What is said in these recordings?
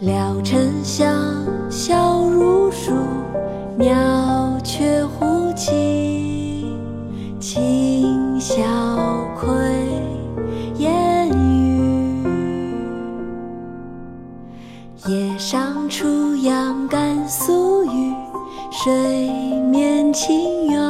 聊沉香，笑如树，鸟雀呼起，琴晓窥烟雨。叶上初阳甘肃雨，水面清远，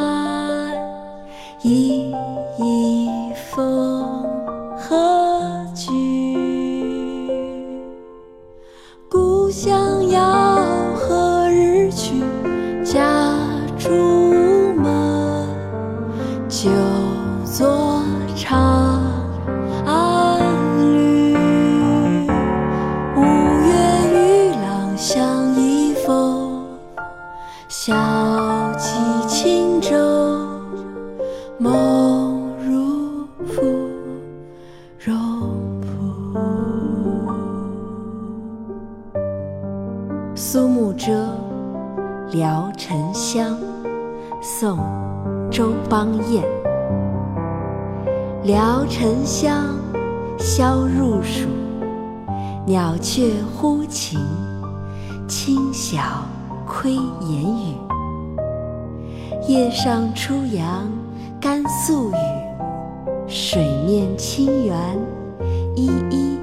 苏幕遮《聊沉香》宋·周邦彦。聊沉香，消入暑，鸟雀呼琴，清晓窥檐宇。叶上初阳甘肃雨，水面清圆，依依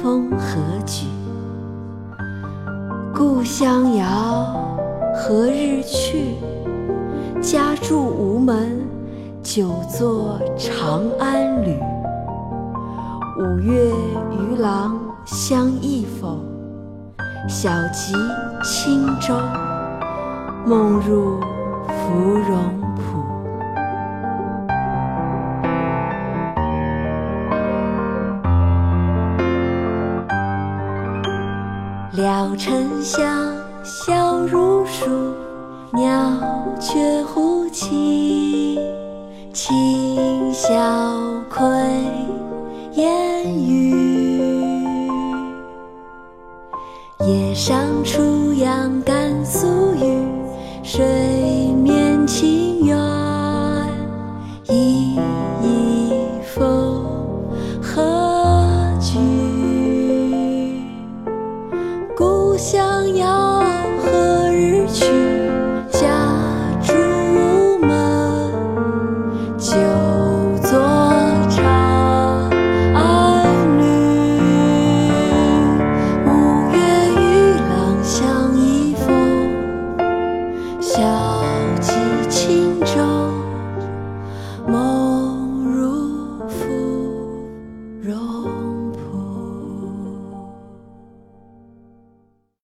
风和举。故乡遥，何日去？家住无门，久坐长安旅。五月渔郎相忆否？晓寄轻舟，梦入芙蓉浦。了沉香，笑如树，鸟雀呼起，琴晓窥烟雨。叶上初阳甘肃雨，水面清远，一一风和举。故乡遥，何日去？晓